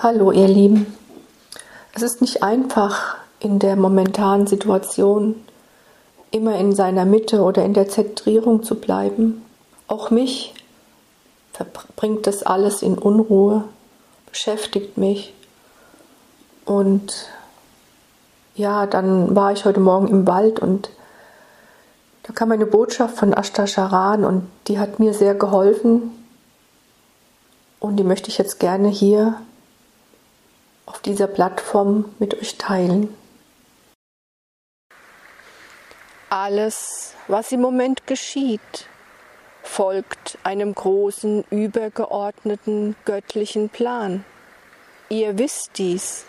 Hallo ihr Lieben. Es ist nicht einfach in der momentanen Situation immer in seiner Mitte oder in der Zentrierung zu bleiben. Auch mich bringt das alles in Unruhe, beschäftigt mich. Und ja, dann war ich heute Morgen im Wald und da kam eine Botschaft von Ashtar Sharan und die hat mir sehr geholfen. Und die möchte ich jetzt gerne hier auf dieser Plattform mit euch teilen. Alles, was im Moment geschieht, folgt einem großen, übergeordneten, göttlichen Plan. Ihr wisst dies,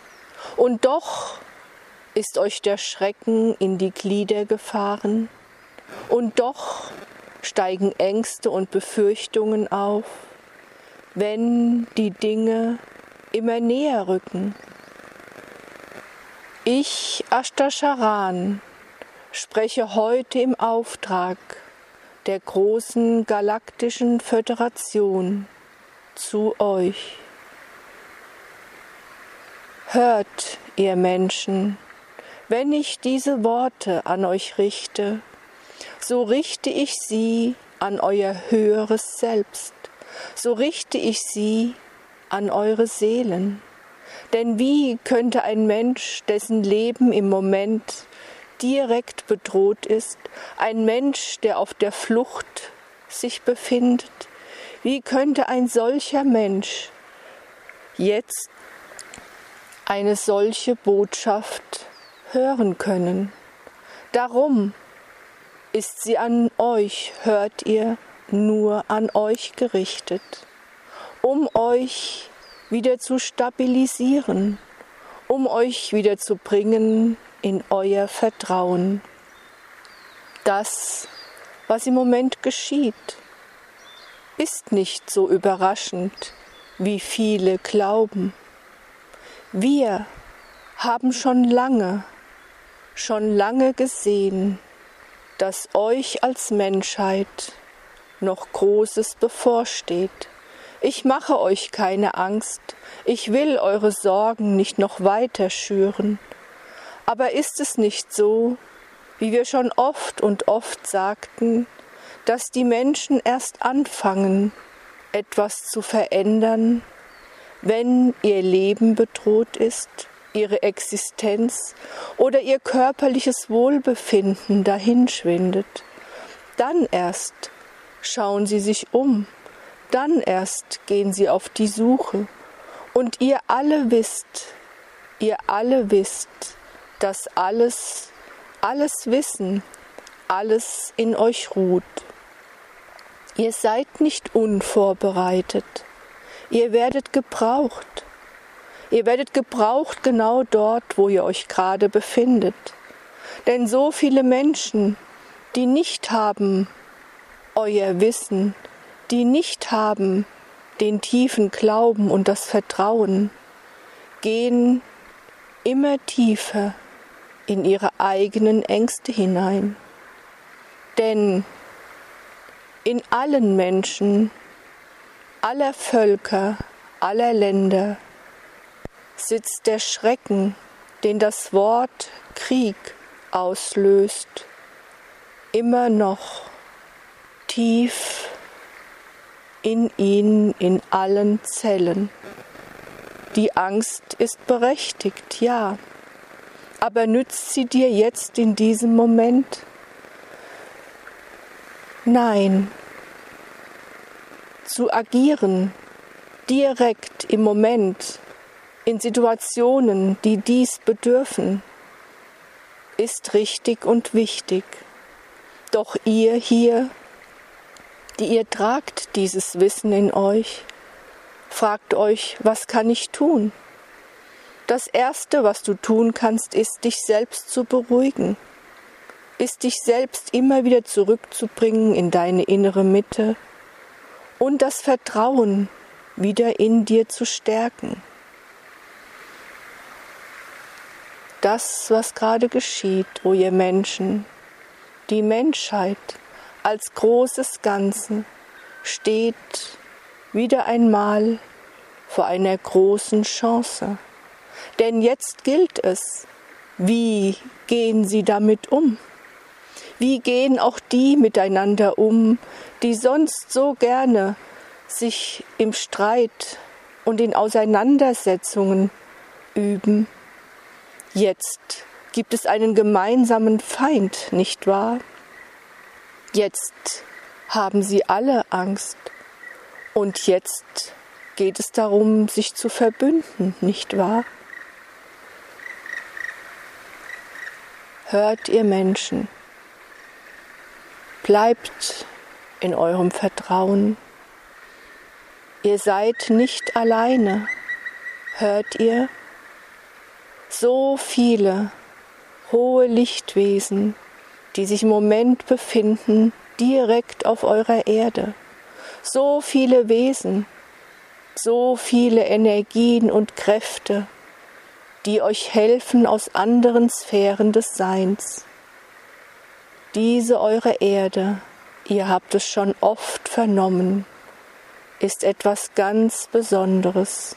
und doch ist euch der Schrecken in die Glieder gefahren, und doch steigen Ängste und Befürchtungen auf, wenn die Dinge immer näher rücken. Ich, Ashtascharan, spreche heute im Auftrag der großen galaktischen Föderation zu euch. Hört, ihr Menschen, wenn ich diese Worte an euch richte, so richte ich sie an euer höheres Selbst, so richte ich sie an eure Seelen. Denn wie könnte ein Mensch, dessen Leben im Moment direkt bedroht ist, ein Mensch, der auf der Flucht sich befindet, wie könnte ein solcher Mensch jetzt eine solche Botschaft hören können? Darum ist sie an euch, hört ihr, nur an euch gerichtet, um euch wieder zu stabilisieren, um euch wieder zu bringen in euer Vertrauen. Das, was im Moment geschieht, ist nicht so überraschend, wie viele glauben. Wir haben schon lange, schon lange gesehen, dass euch als Menschheit noch Großes bevorsteht. Ich mache euch keine Angst, ich will eure Sorgen nicht noch weiter schüren. Aber ist es nicht so, wie wir schon oft und oft sagten, dass die Menschen erst anfangen, etwas zu verändern, wenn ihr Leben bedroht ist? ihre Existenz oder ihr körperliches Wohlbefinden dahinschwindet. Dann erst schauen sie sich um, dann erst gehen sie auf die Suche. Und ihr alle wisst, ihr alle wisst, dass alles, alles Wissen, alles in euch ruht. Ihr seid nicht unvorbereitet, ihr werdet gebraucht Ihr werdet gebraucht genau dort, wo ihr euch gerade befindet. Denn so viele Menschen, die nicht haben euer Wissen, die nicht haben den tiefen Glauben und das Vertrauen, gehen immer tiefer in ihre eigenen Ängste hinein. Denn in allen Menschen, aller Völker, aller Länder, sitzt der Schrecken, den das Wort Krieg auslöst, immer noch tief in ihnen, in allen Zellen. Die Angst ist berechtigt, ja, aber nützt sie dir jetzt in diesem Moment? Nein. Zu agieren, direkt im Moment, in Situationen, die dies bedürfen, ist richtig und wichtig. Doch ihr hier, die ihr tragt dieses Wissen in euch, fragt euch, was kann ich tun? Das Erste, was du tun kannst, ist, dich selbst zu beruhigen, ist dich selbst immer wieder zurückzubringen in deine innere Mitte und das Vertrauen wieder in dir zu stärken. das, was gerade geschieht, o ihr Menschen, die Menschheit als großes Ganze steht wieder einmal vor einer großen Chance. Denn jetzt gilt es, wie gehen Sie damit um? Wie gehen auch die miteinander um, die sonst so gerne sich im Streit und in Auseinandersetzungen üben? Jetzt gibt es einen gemeinsamen Feind, nicht wahr? Jetzt haben sie alle Angst. Und jetzt geht es darum, sich zu verbünden, nicht wahr? Hört ihr Menschen, bleibt in eurem Vertrauen. Ihr seid nicht alleine, hört ihr? So viele hohe Lichtwesen, die sich im Moment befinden, direkt auf eurer Erde. So viele Wesen, so viele Energien und Kräfte, die euch helfen aus anderen Sphären des Seins. Diese eure Erde, ihr habt es schon oft vernommen, ist etwas ganz Besonderes.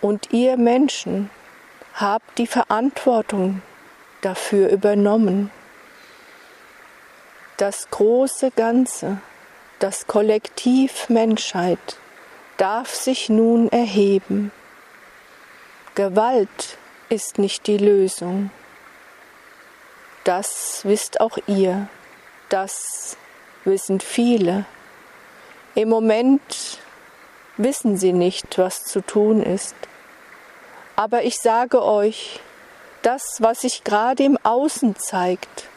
Und ihr Menschen habt die Verantwortung dafür übernommen. Das große Ganze, das Kollektiv Menschheit darf sich nun erheben. Gewalt ist nicht die Lösung. Das wisst auch ihr, das wissen viele. Im Moment wissen sie nicht, was zu tun ist. Aber ich sage euch, das, was sich gerade im Außen zeigt,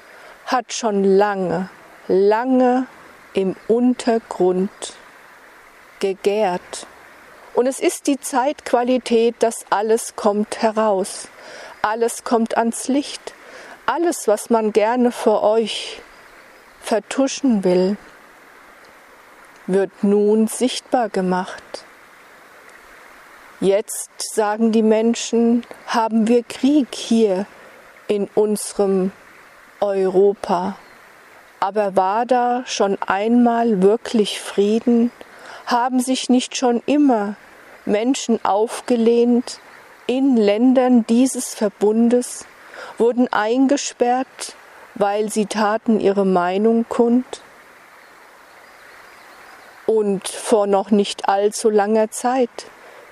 hat schon lange, lange im Untergrund gegärt. Und es ist die Zeitqualität, dass alles kommt heraus, alles kommt ans Licht, alles, was man gerne vor euch vertuschen will, wird nun sichtbar gemacht. Jetzt, sagen die Menschen, haben wir Krieg hier in unserem Europa. Aber war da schon einmal wirklich Frieden? Haben sich nicht schon immer Menschen aufgelehnt in Ländern dieses Verbundes, wurden eingesperrt, weil sie taten ihre Meinung kund? Und vor noch nicht allzu langer Zeit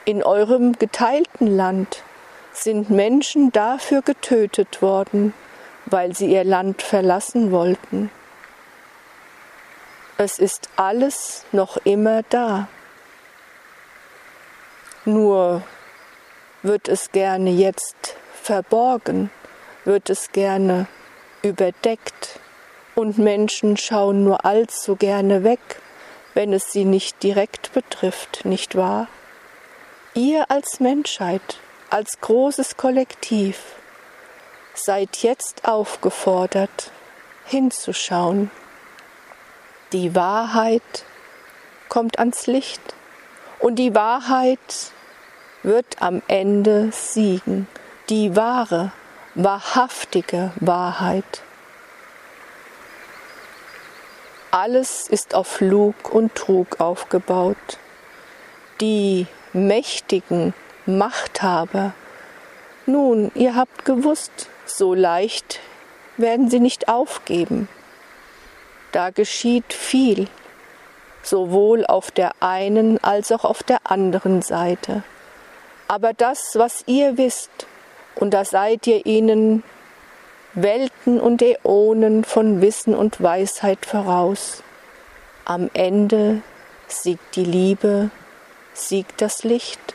in eurem geteilten Land sind Menschen dafür getötet worden, weil sie ihr Land verlassen wollten. Es ist alles noch immer da. Nur wird es gerne jetzt verborgen, wird es gerne überdeckt und Menschen schauen nur allzu gerne weg, wenn es sie nicht direkt betrifft, nicht wahr? Ihr als Menschheit, als großes Kollektiv, seid jetzt aufgefordert, hinzuschauen. Die Wahrheit kommt ans Licht und die Wahrheit wird am Ende siegen, die wahre, wahrhaftige Wahrheit. Alles ist auf Lug und Trug aufgebaut. Die mächtigen Machthaber. Nun, ihr habt gewusst, so leicht werden sie nicht aufgeben. Da geschieht viel, sowohl auf der einen als auch auf der anderen Seite. Aber das, was ihr wisst, und da seid ihr ihnen Welten und Äonen von Wissen und Weisheit voraus. Am Ende siegt die Liebe siegt das Licht.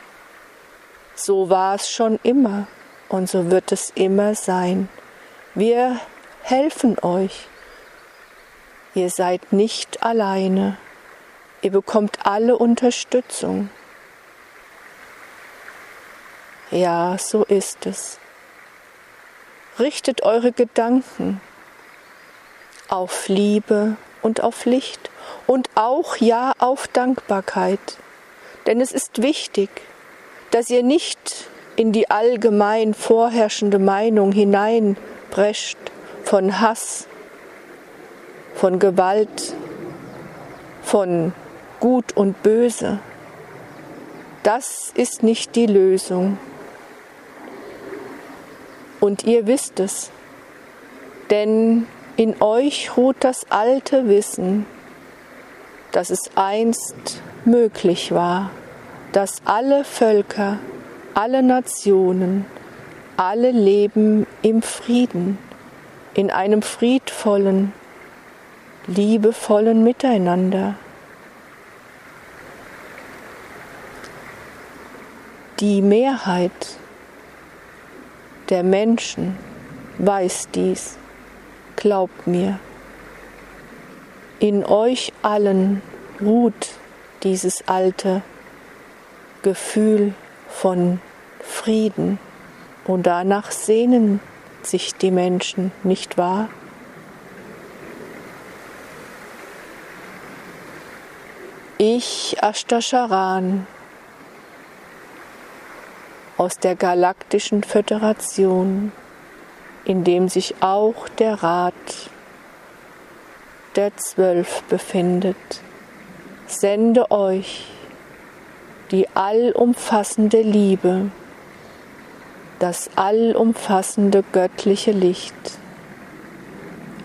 So war es schon immer und so wird es immer sein. Wir helfen euch. Ihr seid nicht alleine. Ihr bekommt alle Unterstützung. Ja, so ist es. Richtet eure Gedanken auf Liebe und auf Licht und auch ja auf Dankbarkeit. Denn es ist wichtig, dass ihr nicht in die allgemein vorherrschende Meinung hineinprescht von Hass, von Gewalt, von Gut und Böse. das ist nicht die Lösung. Und ihr wisst es, denn in euch ruht das alte Wissen, dass es einst möglich war, dass alle Völker, alle Nationen, alle leben im Frieden, in einem friedvollen, liebevollen Miteinander. Die Mehrheit der Menschen weiß dies, glaubt mir. In euch allen ruht dieses alte Gefühl von Frieden und danach sehnen sich die Menschen, nicht wahr? Ich, Ashtascharan, aus der Galaktischen Föderation, in dem sich auch der Rat der Zwölf befindet, sende euch die allumfassende Liebe, das allumfassende göttliche Licht.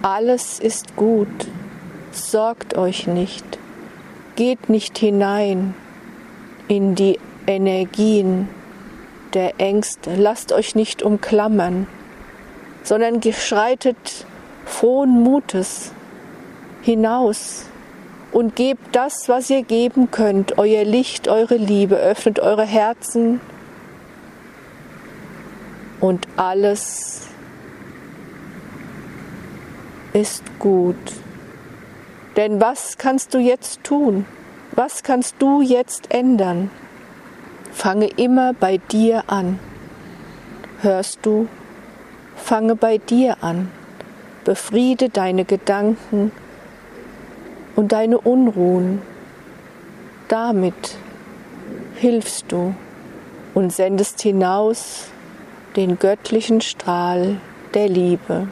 Alles ist gut, sorgt euch nicht, geht nicht hinein in die Energien der Ängste. Lasst euch nicht umklammern, sondern geschreitet frohen Mutes hinaus und gebt das, was ihr geben könnt, euer Licht, eure Liebe, öffnet eure Herzen und alles ist gut. Denn was kannst du jetzt tun? Was kannst du jetzt ändern? Fange immer bei dir an. Hörst du? Fange bei dir an. Befriede deine Gedanken und deine Unruhen. Damit hilfst du und sendest hinaus den göttlichen Strahl der Liebe.